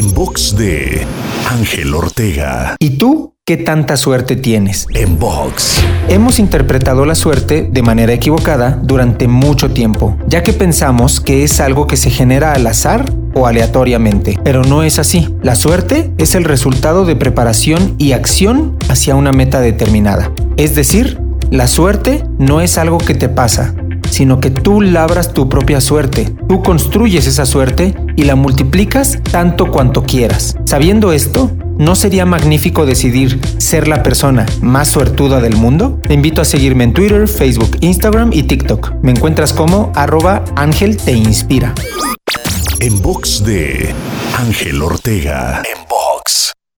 En box de Ángel Ortega. ¿Y tú qué tanta suerte tienes? En box. Hemos interpretado la suerte de manera equivocada durante mucho tiempo, ya que pensamos que es algo que se genera al azar o aleatoriamente. Pero no es así. La suerte es el resultado de preparación y acción hacia una meta determinada. Es decir, la suerte no es algo que te pasa, sino que tú labras tu propia suerte, tú construyes esa suerte y la multiplicas tanto cuanto quieras. Sabiendo esto, ¿no sería magnífico decidir ser la persona más suertuda del mundo? Te invito a seguirme en Twitter, Facebook, Instagram y TikTok. Me encuentras como arroba Ángel Te Inspira. En box de Ángel Ortega. En box.